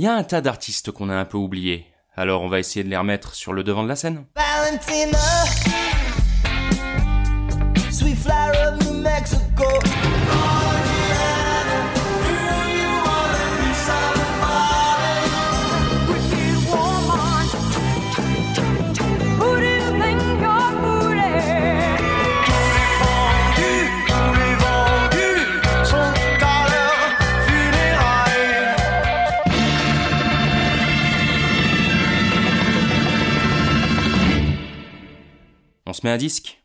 Il y a un tas d'artistes qu'on a un peu oubliés, alors on va essayer de les remettre sur le devant de la scène. Se met un disque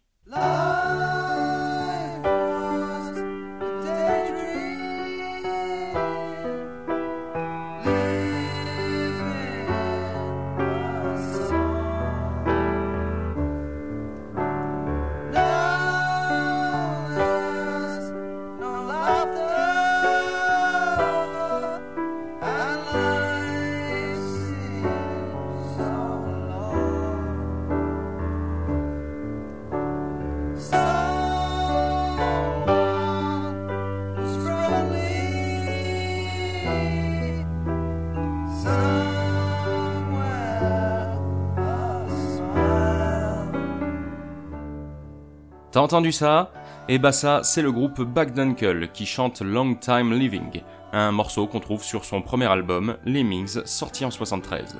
T'as entendu ça? Eh bah ça, c'est le groupe Backdunkle qui chante Long Time Living, un morceau qu'on trouve sur son premier album, Lemmings, sorti en 73.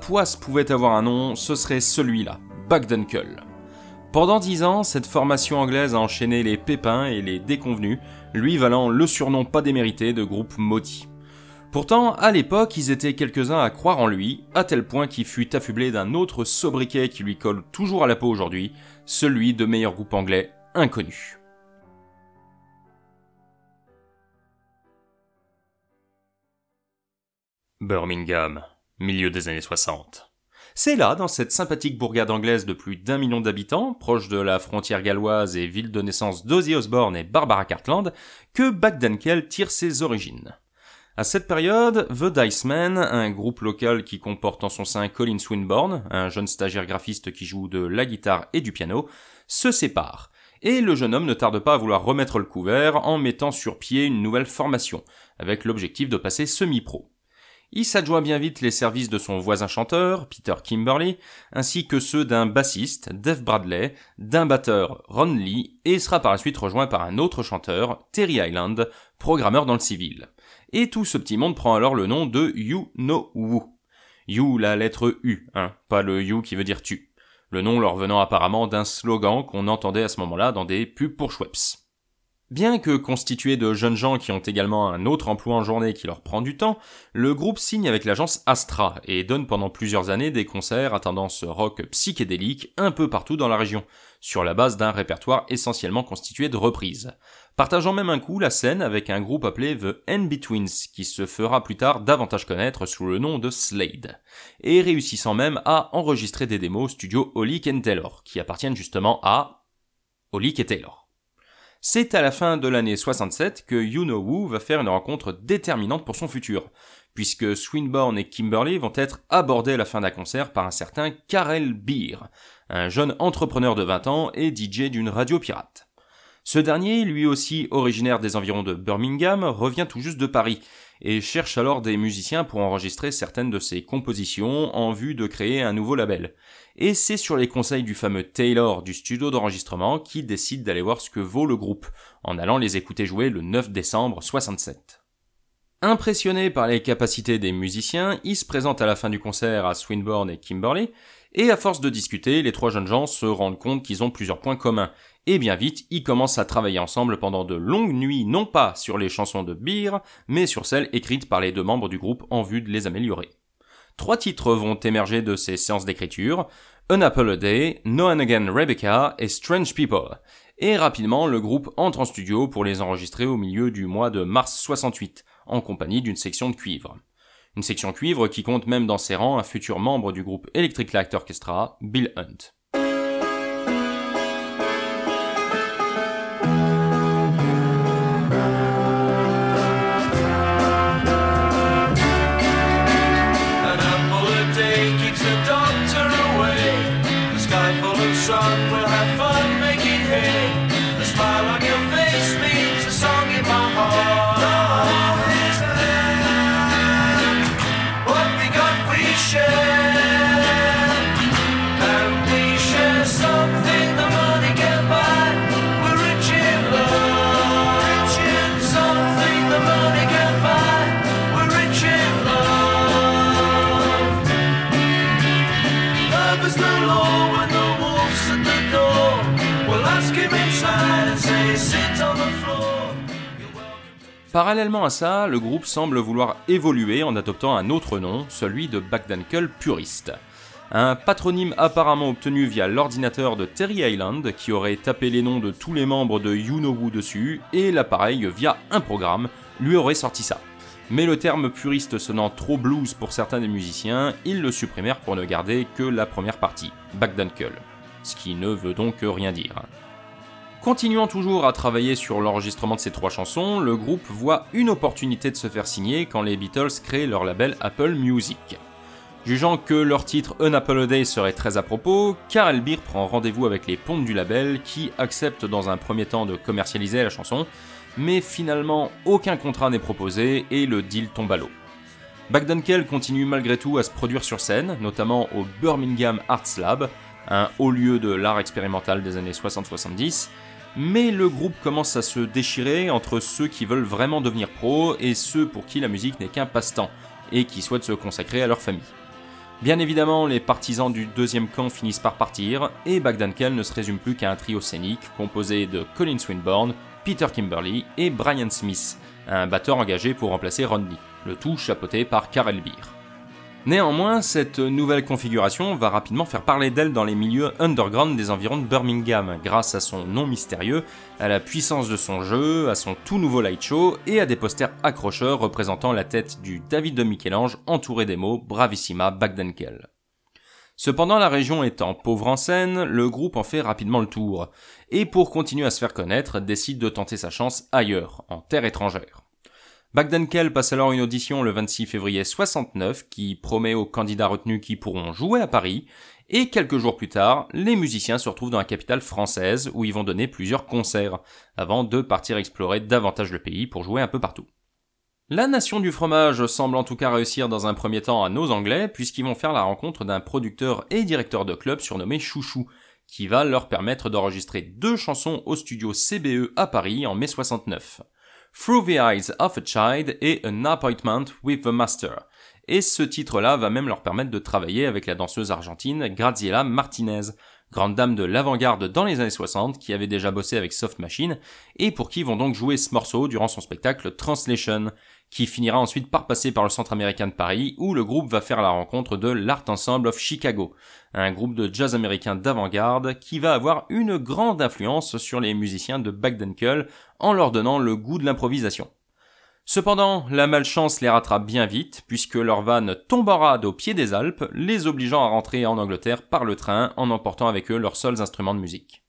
Poisse pouvait avoir un nom, ce serait celui-là, Backdunkle. Pendant dix ans, cette formation anglaise a enchaîné les pépins et les déconvenus, lui valant le surnom pas démérité de groupe maudit. Pourtant, à l'époque, ils étaient quelques-uns à croire en lui, à tel point qu'il fut affublé d'un autre sobriquet qui lui colle toujours à la peau aujourd'hui, celui de meilleur groupe anglais inconnu. Birmingham, milieu des années 60. C'est là, dans cette sympathique bourgade anglaise de plus d'un million d'habitants, proche de la frontière galloise et ville de naissance d'Ozzy Osbourne et Barbara Cartland, que Backdenkel tire ses origines. À cette période, The Dice Men, un groupe local qui comporte en son sein Colin Swinburne, un jeune stagiaire graphiste qui joue de la guitare et du piano, se sépare. Et le jeune homme ne tarde pas à vouloir remettre le couvert en mettant sur pied une nouvelle formation, avec l'objectif de passer semi-pro. Il s'adjoint bien vite les services de son voisin chanteur, Peter Kimberly, ainsi que ceux d'un bassiste, Dave Bradley, d'un batteur, Ron Lee, et sera par la suite rejoint par un autre chanteur, Terry Island, programmeur dans le civil. Et tout ce petit monde prend alors le nom de You Know Who. You, la lettre U, hein, pas le You qui veut dire tu. Le nom leur venant apparemment d'un slogan qu'on entendait à ce moment-là dans des pubs pour Schweppes. Bien que constitué de jeunes gens qui ont également un autre emploi en journée qui leur prend du temps, le groupe signe avec l'agence Astra et donne pendant plusieurs années des concerts à tendance rock psychédélique un peu partout dans la région, sur la base d'un répertoire essentiellement constitué de reprises. Partageant même un coup la scène avec un groupe appelé The In-Betweens, qui se fera plus tard davantage connaître sous le nom de Slade, et réussissant même à enregistrer des démos studio Olick Taylor, qui appartiennent justement à Olick et Taylor. C'est à la fin de l'année 67 que You va faire une rencontre déterminante pour son futur, puisque Swinburne et Kimberly vont être abordés à la fin d'un concert par un certain Karel Beer, un jeune entrepreneur de 20 ans et DJ d'une radio pirate. Ce dernier, lui aussi originaire des environs de Birmingham, revient tout juste de Paris et cherche alors des musiciens pour enregistrer certaines de ses compositions en vue de créer un nouveau label. Et c'est sur les conseils du fameux Taylor du studio d'enregistrement qu'il décide d'aller voir ce que vaut le groupe, en allant les écouter jouer le 9 décembre 67. Impressionné par les capacités des musiciens, il se présente à la fin du concert à Swinburne et Kimberley, et à force de discuter, les trois jeunes gens se rendent compte qu'ils ont plusieurs points communs, Et bien vite, ils commencent à travailler ensemble pendant de longues nuits, non pas sur les chansons de Beer, mais sur celles écrites par les deux membres du groupe en vue de les améliorer. Trois titres vont émerger de ces séances d'écriture, An Apple a Day, No and Again Rebecca et Strange People. Et rapidement, le groupe entre en studio pour les enregistrer au milieu du mois de mars 68, en compagnie d'une section de cuivre. Une section cuivre qui compte même dans ses rangs un futur membre du groupe Electric Light Orchestra, Bill Hunt. Parallèlement à ça, le groupe semble vouloir évoluer en adoptant un autre nom, celui de Backdankel Purist. Un patronyme apparemment obtenu via l'ordinateur de Terry Island qui aurait tapé les noms de tous les membres de You Know Who dessus et l'appareil via un programme lui aurait sorti ça. Mais le terme puriste sonnant trop blues pour certains des musiciens, ils le supprimèrent pour ne garder que la première partie, Backdankel. Ce qui ne veut donc rien dire. Continuant toujours à travailler sur l'enregistrement de ces trois chansons, le groupe voit une opportunité de se faire signer quand les Beatles créent leur label Apple Music. Jugeant que leur titre An Apple a Day serait très à propos, Karel Beer prend rendez-vous avec les pompes du label qui acceptent dans un premier temps de commercialiser la chanson, mais finalement aucun contrat n'est proposé et le deal tombe à l'eau. Backdunkel continue malgré tout à se produire sur scène, notamment au Birmingham Arts Lab, un haut lieu de l'art expérimental des années 60-70, mais le groupe commence à se déchirer entre ceux qui veulent vraiment devenir pros et ceux pour qui la musique n'est qu'un passe-temps, et qui souhaitent se consacrer à leur famille. Bien évidemment, les partisans du deuxième camp finissent par partir, et Bagdankel ne se résume plus qu'à un trio scénique composé de Colin Swinburne, Peter Kimberly et Brian Smith, un batteur engagé pour remplacer Rodney, le tout chapeauté par Karel Beer. Néanmoins, cette nouvelle configuration va rapidement faire parler d'elle dans les milieux underground des environs de Birmingham, grâce à son nom mystérieux, à la puissance de son jeu, à son tout nouveau light show et à des posters accrocheurs représentant la tête du David de Michel-Ange entouré des mots Bravissima Bagdankel. Cependant, la région étant pauvre en scène, le groupe en fait rapidement le tour, et pour continuer à se faire connaître, décide de tenter sa chance ailleurs, en terre étrangère. Bagdankel passe alors une audition le 26 février 69 qui promet aux candidats retenus qui pourront jouer à Paris, et quelques jours plus tard, les musiciens se retrouvent dans la capitale française où ils vont donner plusieurs concerts, avant de partir explorer davantage le pays pour jouer un peu partout. La nation du fromage semble en tout cas réussir dans un premier temps à nos Anglais, puisqu'ils vont faire la rencontre d'un producteur et directeur de club surnommé Chouchou, qui va leur permettre d'enregistrer deux chansons au studio CBE à Paris en mai 69. Through the Eyes of a Child et An Appointment with the Master. Et ce titre-là va même leur permettre de travailler avec la danseuse argentine Graziella Martinez, grande dame de l'avant-garde dans les années 60 qui avait déjà bossé avec Soft Machine et pour qui vont donc jouer ce morceau durant son spectacle Translation, qui finira ensuite par passer par le Centre américain de Paris où le groupe va faire la rencontre de l'Art Ensemble of Chicago, un groupe de jazz américain d'avant-garde qui va avoir une grande influence sur les musiciens de Bagdankel en leur donnant le goût de l'improvisation. Cependant, la malchance les rattrape bien vite, puisque leur van tombe en rade au pied des Alpes, les obligeant à rentrer en Angleterre par le train en emportant avec eux leurs seuls instruments de musique.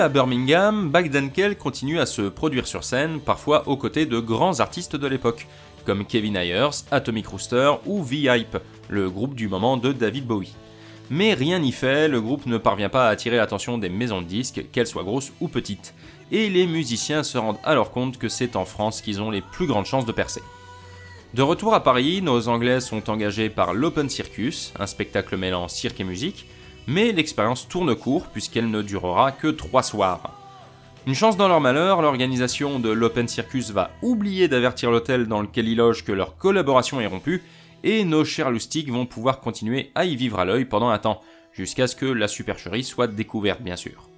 À Birmingham, Bagdankel continue à se produire sur scène, parfois aux côtés de grands artistes de l'époque, comme Kevin Ayers, Atomic Rooster ou V-Hype, le groupe du moment de David Bowie. Mais rien n'y fait, le groupe ne parvient pas à attirer l'attention des maisons de disques, qu'elles soient grosses ou petites, et les musiciens se rendent alors compte que c'est en France qu'ils ont les plus grandes chances de percer. De retour à Paris, nos Anglais sont engagés par l'Open Circus, un spectacle mêlant cirque et musique, mais l'expérience tourne court puisqu'elle ne durera que trois soirs. Une chance dans leur malheur, l'organisation de l'Open Circus va oublier d'avertir l'hôtel dans lequel ils logent que leur collaboration est rompue, et nos chers loustiques vont pouvoir continuer à y vivre à l'œil pendant un temps, jusqu'à ce que la supercherie soit découverte bien sûr.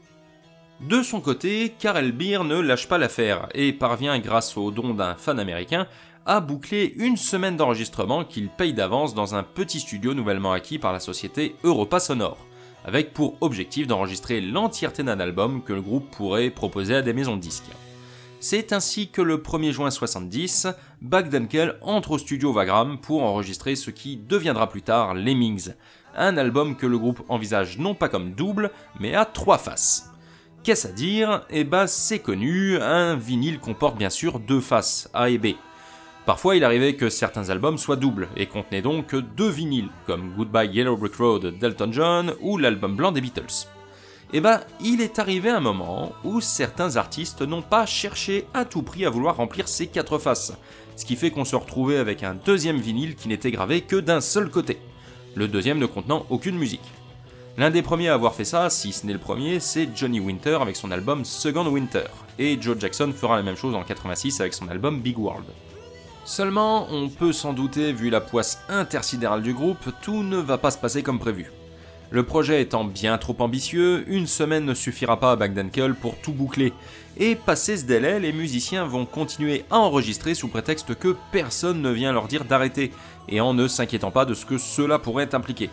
De son côté, Karel Beer ne lâche pas l'affaire et parvient grâce au don d'un fan américain à boucler une semaine d'enregistrement qu'il paye d'avance dans un petit studio nouvellement acquis par la société Europa Sonore avec pour objectif d'enregistrer l'entièreté d'un album que le groupe pourrait proposer à des maisons de disques. C'est ainsi que le 1er juin 70, Bagdenkel entre au studio Vagram pour enregistrer ce qui deviendra plus tard Lemmings, un album que le groupe envisage non pas comme double, mais à trois faces. Qu'est-ce à dire? Eh ben c'est connu, un vinyle comporte bien sûr deux faces, A et B. Parfois, il arrivait que certains albums soient doubles et contenaient donc deux vinyles, comme Goodbye Yellow Brick Road d'Elton John ou l'album blanc des Beatles. Eh ben, il est arrivé un moment où certains artistes n'ont pas cherché à tout prix à vouloir remplir ces quatre faces, ce qui fait qu'on se retrouvait avec un deuxième vinyle qui n'était gravé que d'un seul côté, le deuxième ne contenant aucune musique. L'un des premiers à avoir fait ça, si ce n'est le premier, c'est Johnny Winter avec son album Second Winter, et Joe Jackson fera la même chose en 86 avec son album Big World. Seulement, on peut s'en douter, vu la poisse intersidérale du groupe, tout ne va pas se passer comme prévu. Le projet étant bien trop ambitieux, une semaine ne suffira pas à Bagdankel pour tout boucler, et passé ce délai, les musiciens vont continuer à enregistrer sous prétexte que personne ne vient leur dire d'arrêter, et en ne s'inquiétant pas de ce que cela pourrait impliquer.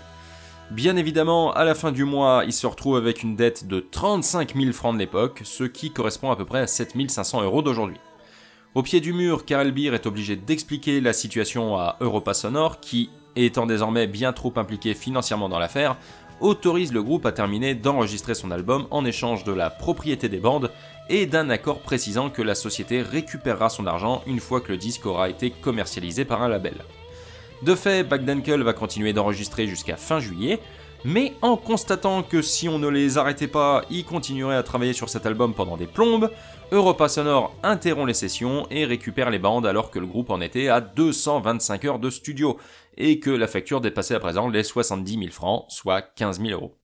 Bien évidemment, à la fin du mois, ils se retrouvent avec une dette de 35 000 francs de l'époque, ce qui correspond à peu près à 7500 euros d'aujourd'hui. Au pied du mur, Karel Beer est obligé d'expliquer la situation à Europa Sonore, qui, étant désormais bien trop impliqué financièrement dans l'affaire, autorise le groupe à terminer d'enregistrer son album en échange de la propriété des bandes et d'un accord précisant que la société récupérera son argent une fois que le disque aura été commercialisé par un label. De fait, Bagdankel va continuer d'enregistrer jusqu'à fin juillet, mais en constatant que si on ne les arrêtait pas, ils continueraient à travailler sur cet album pendant des plombes, Europa Sonore interrompt les sessions et récupère les bandes alors que le groupe en était à 225 heures de studio, et que la facture dépassait à présent les 70 000 francs, soit 15 000 euros.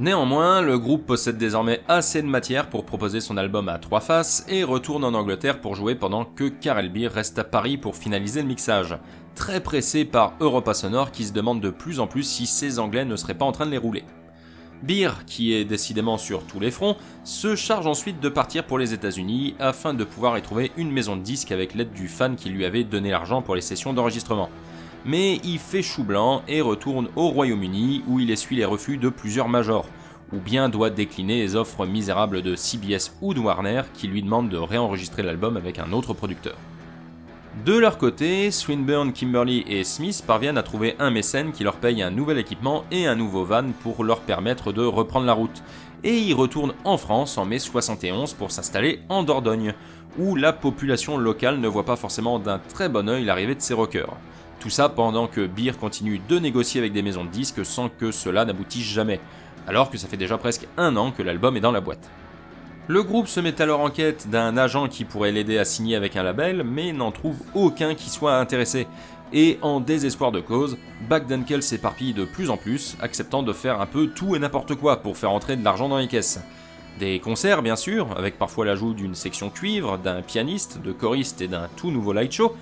Néanmoins, le groupe possède désormais assez de matière pour proposer son album à trois faces et retourne en Angleterre pour jouer pendant que Karel Beer reste à Paris pour finaliser le mixage, très pressé par Europa Sonore qui se demande de plus en plus si ces Anglais ne seraient pas en train de les rouler. Beer, qui est décidément sur tous les fronts, se charge ensuite de partir pour les États-Unis afin de pouvoir y trouver une maison de disques avec l'aide du fan qui lui avait donné l'argent pour les sessions d'enregistrement. Mais il fait chou blanc et retourne au Royaume-Uni où il essuie les refus de plusieurs majors, ou bien doit décliner les offres misérables de CBS ou de Warner qui lui demandent de réenregistrer l'album avec un autre producteur. De leur côté, Swinburne, Kimberly et Smith parviennent à trouver un mécène qui leur paye un nouvel équipement et un nouveau van pour leur permettre de reprendre la route. Et ils retournent en France en mai 71 pour s'installer en Dordogne, où la population locale ne voit pas forcément d'un très bon œil l'arrivée de ces rockers. Tout ça pendant que Beer continue de négocier avec des maisons de disques sans que cela n'aboutisse jamais, alors que ça fait déjà presque un an que l'album est dans la boîte. Le groupe se met alors en quête d'un agent qui pourrait l'aider à signer avec un label, mais n'en trouve aucun qui soit intéressé. Et en désespoir de cause, Backdenkel s'éparpille de plus en plus, acceptant de faire un peu tout et n'importe quoi pour faire entrer de l'argent dans les caisses. Des concerts bien sûr, avec parfois l'ajout d'une section cuivre, d'un pianiste, de choristes et d'un tout nouveau light show,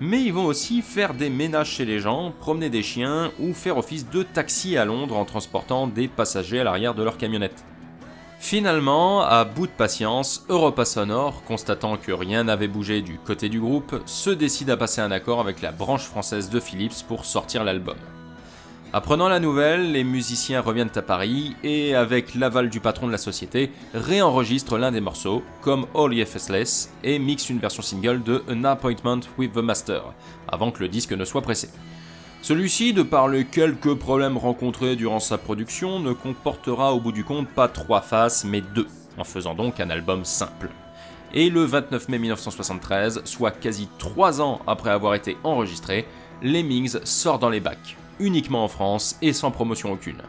mais ils vont aussi faire des ménages chez les gens, promener des chiens ou faire office de taxi à Londres en transportant des passagers à l'arrière de leur camionnette. Finalement, à bout de patience, Europa Sonore, constatant que rien n'avait bougé du côté du groupe, se décide à passer un accord avec la branche française de Philips pour sortir l'album. Apprenant la nouvelle, les musiciens reviennent à Paris et, avec l'aval du patron de la société, réenregistrent l'un des morceaux, comme All Faceless, et mixent une version single de An Appointment with the Master, avant que le disque ne soit pressé. Celui-ci, de par les quelques problèmes rencontrés durant sa production, ne comportera au bout du compte pas trois faces, mais deux, en faisant donc un album simple. Et le 29 mai 1973, soit quasi trois ans après avoir été enregistré, Lemmings sort dans les bacs, uniquement en France et sans promotion aucune.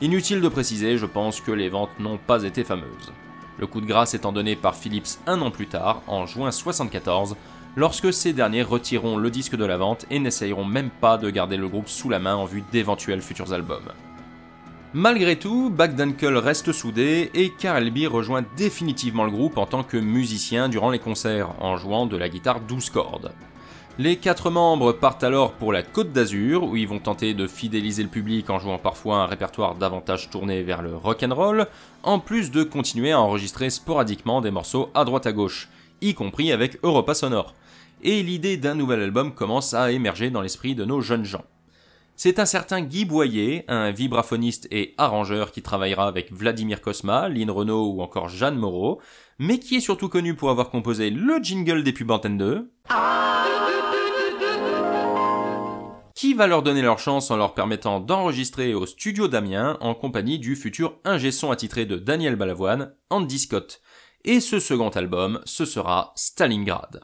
Inutile de préciser, je pense que les ventes n'ont pas été fameuses. Le coup de grâce étant donné par Philips un an plus tard, en juin 1974, lorsque ces derniers retireront le disque de la vente et n'essayeront même pas de garder le groupe sous la main en vue d'éventuels futurs albums. Malgré tout, Backdunkel reste soudé et Karel B rejoint définitivement le groupe en tant que musicien durant les concerts, en jouant de la guitare 12 cordes. Les quatre membres partent alors pour la Côte d'Azur, où ils vont tenter de fidéliser le public en jouant parfois un répertoire davantage tourné vers le rock and roll, en plus de continuer à enregistrer sporadiquement des morceaux à droite à gauche, y compris avec Europa Sonore et l'idée d'un nouvel album commence à émerger dans l'esprit de nos jeunes gens. C'est un certain Guy Boyer, un vibraphoniste et arrangeur qui travaillera avec Vladimir Kosma, Lynn Renault ou encore Jeanne Moreau, mais qui est surtout connu pour avoir composé le jingle des pubs Antenne 2, qui va leur donner leur chance en leur permettant d'enregistrer au studio d'Amiens en compagnie du futur ingé son attitré de Daniel Balavoine, Andy Scott. Et ce second album, ce sera Stalingrad.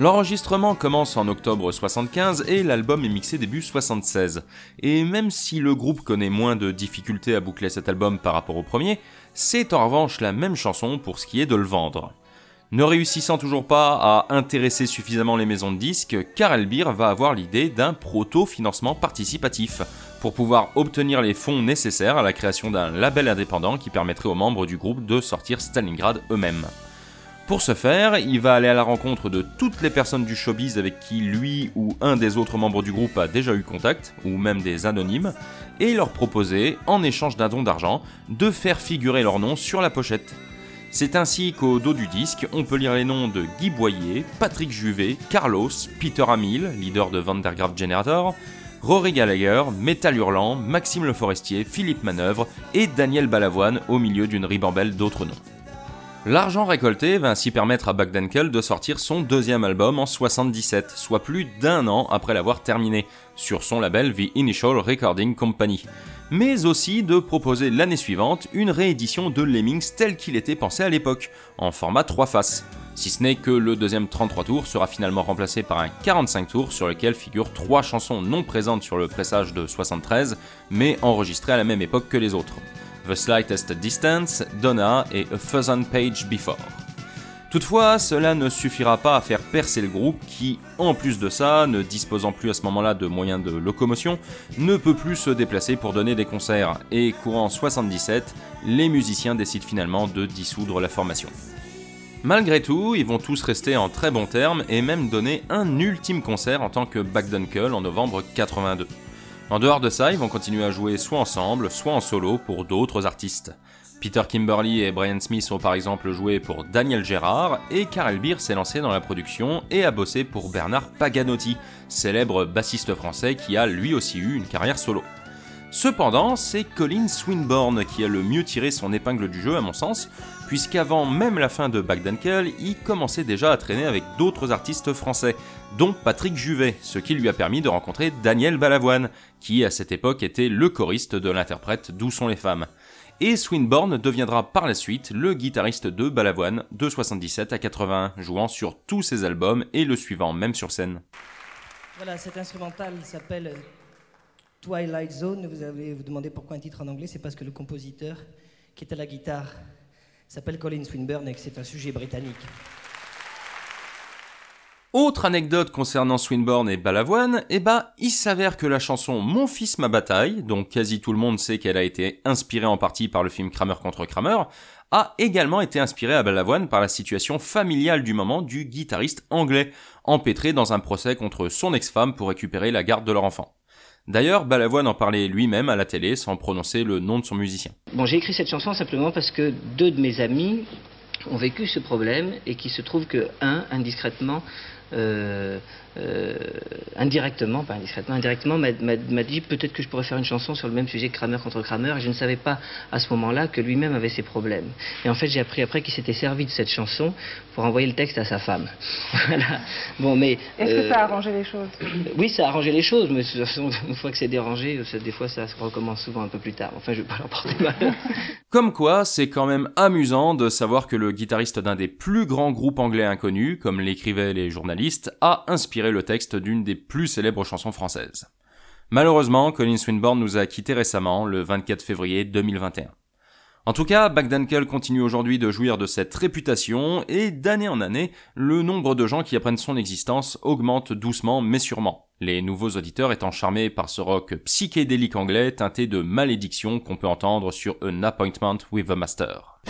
L'enregistrement commence en octobre 75 et l'album est mixé début 76. Et même si le groupe connaît moins de difficultés à boucler cet album par rapport au premier, c'est en revanche la même chanson pour ce qui est de le vendre. Ne réussissant toujours pas à intéresser suffisamment les maisons de disques, Karel Beer va avoir l'idée d'un proto-financement participatif pour pouvoir obtenir les fonds nécessaires à la création d'un label indépendant qui permettrait aux membres du groupe de sortir Stalingrad eux-mêmes. Pour ce faire, il va aller à la rencontre de toutes les personnes du showbiz avec qui lui ou un des autres membres du groupe a déjà eu contact, ou même des anonymes, et leur proposer, en échange d'un don d'argent, de faire figurer leur nom sur la pochette. C'est ainsi qu'au dos du disque, on peut lire les noms de Guy Boyer, Patrick Juvet, Carlos, Peter Hamil, leader de Vandergraaf Generator, Rory Gallagher, Metal Hurlant, Maxime Le Forestier, Philippe Manœuvre et Daniel Balavoine au milieu d'une ribambelle d'autres noms. L'argent récolté va ainsi permettre à Buckdenkel de sortir son deuxième album en 77, soit plus d'un an après l'avoir terminé, sur son label The Initial Recording Company. mais aussi de proposer l'année suivante une réédition de Lemmings tel qu'il était pensé à l'époque, en format 3 faces. Si ce n'est que le deuxième 33 tours sera finalement remplacé par un 45 tours sur lequel figurent trois chansons non présentes sur le pressage de 73, mais enregistrées à la même époque que les autres. The Slightest Distance, Donna et A Thousand Page Before. Toutefois, cela ne suffira pas à faire percer le groupe qui, en plus de ça, ne disposant plus à ce moment-là de moyens de locomotion, ne peut plus se déplacer pour donner des concerts, et courant 77, les musiciens décident finalement de dissoudre la formation. Malgré tout, ils vont tous rester en très bons termes et même donner un ultime concert en tant que Backdunkel en novembre 82. En dehors de ça, ils vont continuer à jouer soit ensemble, soit en solo pour d'autres artistes. Peter Kimberly et Brian Smith ont par exemple joué pour Daniel Gérard, et Karel Beer s'est lancé dans la production et a bossé pour Bernard Paganotti, célèbre bassiste français qui a lui aussi eu une carrière solo. Cependant, c'est Colin Swinburne qui a le mieux tiré son épingle du jeu à mon sens, puisqu'avant même la fin de Backdankel, il commençait déjà à traîner avec d'autres artistes français, dont Patrick Juvet, ce qui lui a permis de rencontrer Daniel Balavoine, qui à cette époque était le choriste de l'interprète D'où sont les femmes et Swinburne deviendra par la suite le guitariste de Balavoine de 77 à 81, jouant sur tous ses albums et le suivant même sur scène. Voilà, cet instrumental s'appelle Twilight Zone. Vous allez vous demander pourquoi un titre en anglais, c'est parce que le compositeur qui est à la guitare s'appelle Colin Swinburne et que c'est un sujet britannique. Autre anecdote concernant Swinburne et Balavoine, eh bah, il s'avère que la chanson Mon fils ma bataille, dont quasi tout le monde sait qu'elle a été inspirée en partie par le film Kramer contre Kramer, a également été inspirée à Balavoine par la situation familiale du moment du guitariste anglais, empêtré dans un procès contre son ex-femme pour récupérer la garde de leur enfant. D'ailleurs, Balavoine en parlait lui-même à la télé sans prononcer le nom de son musicien. Bon, j'ai écrit cette chanson simplement parce que deux de mes amis ont vécu ce problème et qu'il se trouve que un, indiscrètement, euh, euh, indirectement, pas indiscrètement, indirectement, m'a dit peut-être que je pourrais faire une chanson sur le même sujet que Kramer contre Kramer, et je ne savais pas à ce moment-là que lui-même avait ses problèmes. Et en fait, j'ai appris après qu'il s'était servi de cette chanson pour envoyer le texte à sa femme. voilà. Bon, mais. Est-ce que ça a arrangé les choses Oui, ça a arrangé les choses, mais de toute façon, une fois que c'est dérangé, des fois, ça se recommence souvent un peu plus tard. Enfin, je vais pas leur porter mal. Comme quoi, c'est quand même amusant de savoir que le guitariste d'un des plus grands groupes anglais inconnus, comme l'écrivaient les journalistes, a inspiré le texte d'une des plus célèbres chansons françaises. Malheureusement, Colin Swinburne nous a quittés récemment, le 24 février 2021. En tout cas, Backdankel continue aujourd'hui de jouir de cette réputation et d'année en année, le nombre de gens qui apprennent son existence augmente doucement mais sûrement. Les nouveaux auditeurs étant charmés par ce rock psychédélique anglais teinté de malédiction qu'on peut entendre sur An Appointment with the Master.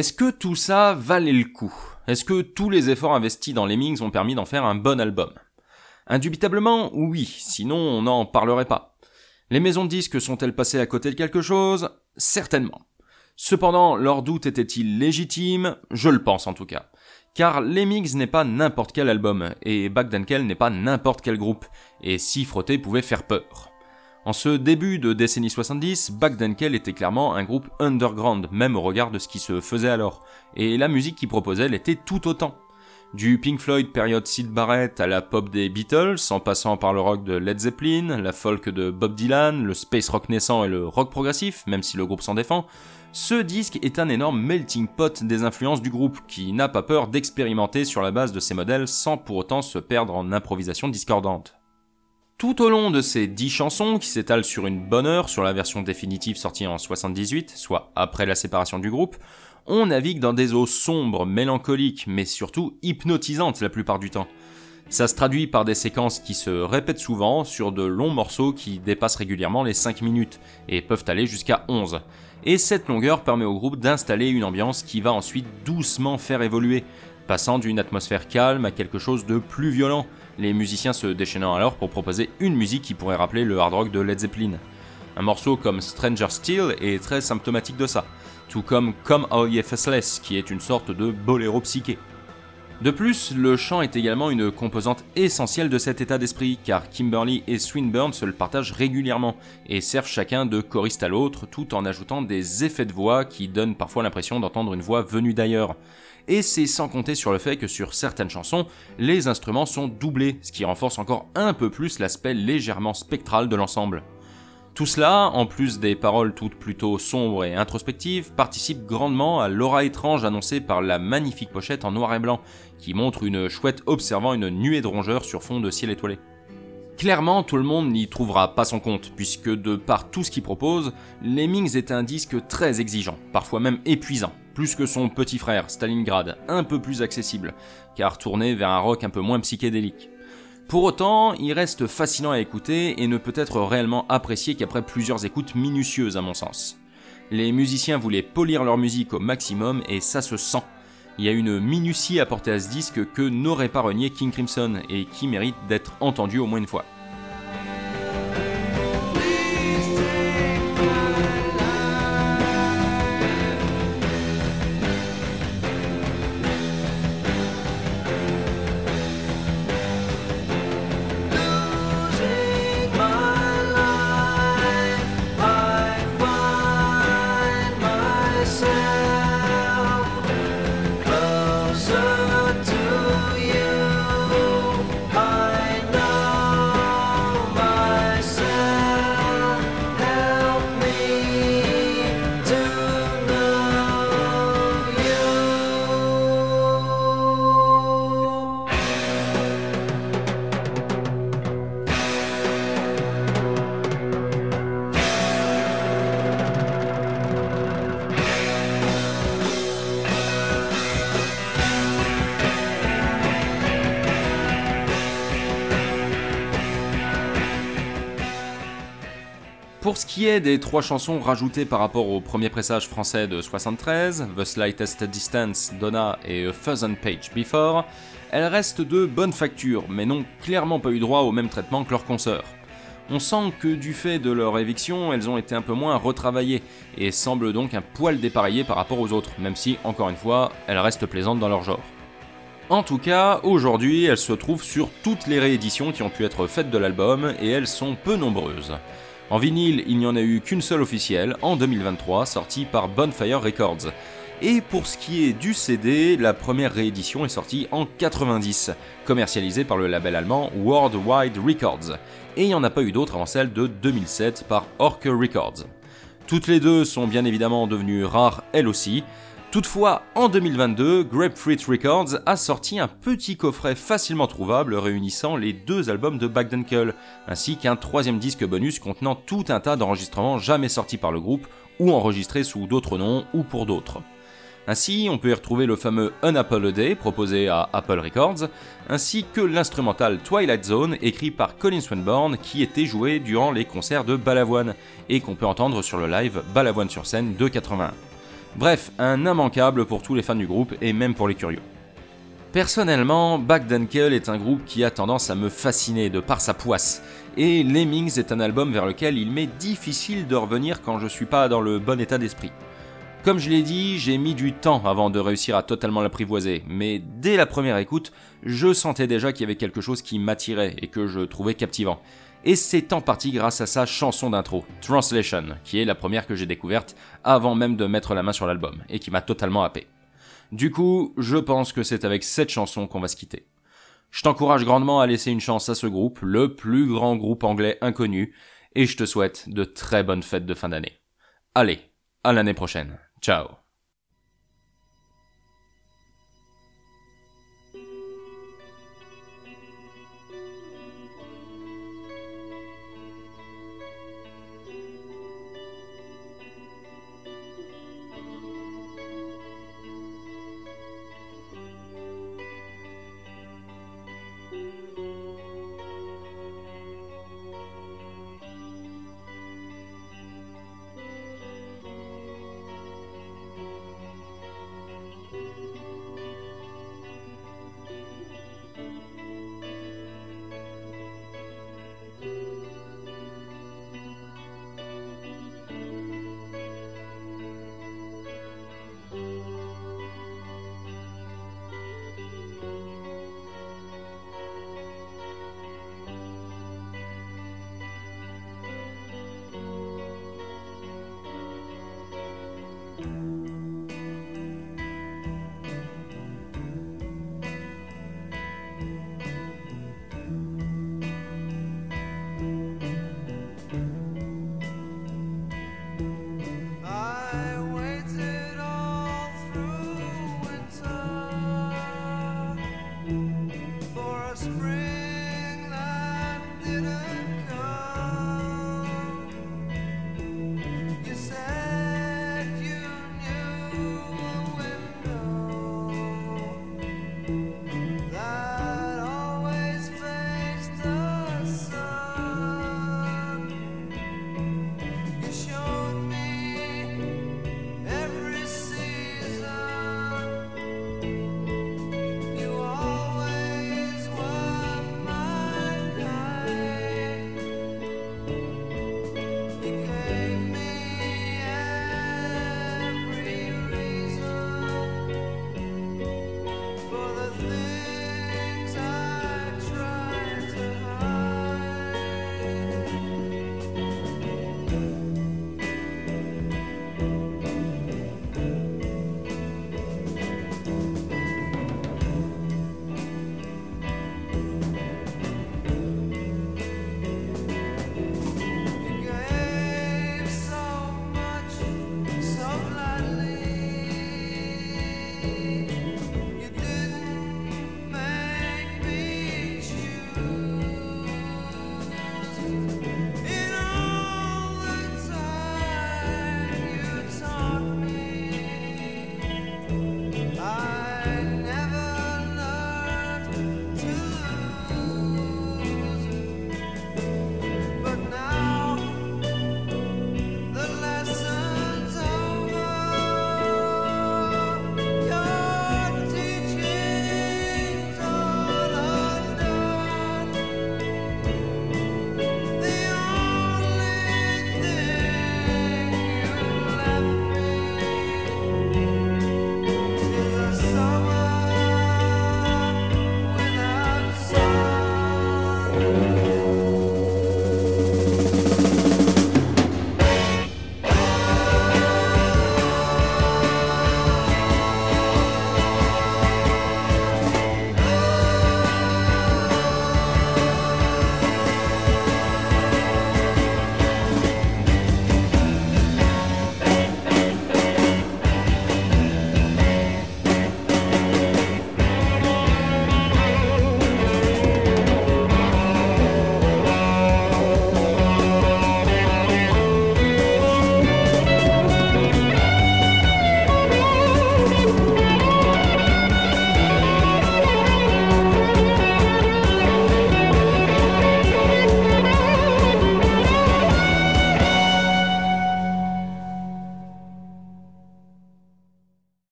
Est-ce que tout ça valait le coup? Est-ce que tous les efforts investis dans Lemmings ont permis d'en faire un bon album? Indubitablement, oui, sinon on n'en parlerait pas. Les maisons de disques sont-elles passées à côté de quelque chose? Certainement. Cependant, leur doute était-il légitime? Je le pense en tout cas. Car Lemmings n'est pas n'importe quel album, et Bagdankel n'est pas n'importe quel groupe, et si frotter pouvait faire peur. En ce début de décennie 70, Bagdankel était clairement un groupe underground, même au regard de ce qui se faisait alors, et la musique qu'il proposait l'était tout autant. Du Pink Floyd période Sid Barrett à la pop des Beatles, en passant par le rock de Led Zeppelin, la folk de Bob Dylan, le space rock naissant et le rock progressif, même si le groupe s'en défend, ce disque est un énorme melting pot des influences du groupe, qui n'a pas peur d'expérimenter sur la base de ces modèles sans pour autant se perdre en improvisation discordante. Tout au long de ces dix chansons, qui s'étalent sur une bonne heure sur la version définitive sortie en 78, soit après la séparation du groupe, on navigue dans des eaux sombres, mélancoliques, mais surtout hypnotisantes la plupart du temps. Ça se traduit par des séquences qui se répètent souvent sur de longs morceaux qui dépassent régulièrement les 5 minutes et peuvent aller jusqu'à 11. Et cette longueur permet au groupe d'installer une ambiance qui va ensuite doucement faire évoluer, passant d'une atmosphère calme à quelque chose de plus violent, les musiciens se déchaînant alors pour proposer une musique qui pourrait rappeler le hard rock de Led Zeppelin. Un morceau comme Stranger Still est très symptomatique de ça, tout comme Come Faceless, qui est une sorte de boléro psyché. De plus, le chant est également une composante essentielle de cet état d'esprit, car Kimberly et Swinburne se le partagent régulièrement, et servent chacun de choriste à l'autre, tout en ajoutant des effets de voix qui donnent parfois l'impression d'entendre une voix venue d'ailleurs. Et c'est sans compter sur le fait que sur certaines chansons, les instruments sont doublés, ce qui renforce encore un peu plus l'aspect légèrement spectral de l'ensemble. Tout cela, en plus des paroles toutes plutôt sombres et introspectives, participe grandement à l'aura étrange annoncée par la magnifique pochette en noir et blanc, qui montre une chouette observant une nuée de rongeurs sur fond de ciel étoilé. Clairement, tout le monde n'y trouvera pas son compte, puisque de par tout ce qu'il propose, Lemmings est un disque très exigeant, parfois même épuisant, plus que son petit frère, Stalingrad, un peu plus accessible, car tourné vers un rock un peu moins psychédélique. Pour autant, il reste fascinant à écouter et ne peut être réellement apprécié qu'après plusieurs écoutes minutieuses à mon sens. Les musiciens voulaient polir leur musique au maximum et ça se sent. Il y a une minutie apportée à ce disque que n'aurait pas renié King Crimson et qui mérite d'être entendu au moins une fois. Des trois chansons rajoutées par rapport au premier pressage français de 73, The Slightest Distance, Donna et A Thousand Page Before, elles restent de bonne facture, mais n'ont clairement pas eu droit au même traitement que leurs consoeurs. On sent que du fait de leur éviction, elles ont été un peu moins retravaillées, et semblent donc un poil dépareillées par rapport aux autres, même si, encore une fois, elles restent plaisantes dans leur genre. En tout cas, aujourd'hui, elles se trouvent sur toutes les rééditions qui ont pu être faites de l'album, et elles sont peu nombreuses. En vinyle, il n'y en a eu qu'une seule officielle, en 2023, sortie par Bonfire Records. Et pour ce qui est du CD, la première réédition est sortie en 90, commercialisée par le label allemand Worldwide Records. Et il n'y en a pas eu d'autre avant celle de 2007 par Orke Records. Toutes les deux sont bien évidemment devenues rares elles aussi. Toutefois, en 2022, Grapefruit Records a sorti un petit coffret facilement trouvable réunissant les deux albums de Bagdenkel, ainsi qu'un troisième disque bonus contenant tout un tas d'enregistrements jamais sortis par le groupe ou enregistrés sous d'autres noms ou pour d'autres. Ainsi, on peut y retrouver le fameux Un Apple a Day proposé à Apple Records, ainsi que l'instrumental Twilight Zone écrit par Colin Swinburne qui était joué durant les concerts de Balavoine et qu'on peut entendre sur le live Balavoine sur scène de 81. Bref, un immanquable pour tous les fans du groupe et même pour les curieux. Personnellement, Back est un groupe qui a tendance à me fasciner de par sa poisse, et Lemmings est un album vers lequel il m'est difficile de revenir quand je suis pas dans le bon état d'esprit. Comme je l'ai dit, j'ai mis du temps avant de réussir à totalement l'apprivoiser, mais dès la première écoute, je sentais déjà qu'il y avait quelque chose qui m'attirait et que je trouvais captivant. Et c'est en partie grâce à sa chanson d'intro, Translation, qui est la première que j'ai découverte avant même de mettre la main sur l'album, et qui m'a totalement happé. Du coup, je pense que c'est avec cette chanson qu'on va se quitter. Je t'encourage grandement à laisser une chance à ce groupe, le plus grand groupe anglais inconnu, et je te souhaite de très bonnes fêtes de fin d'année. Allez, à l'année prochaine. Ciao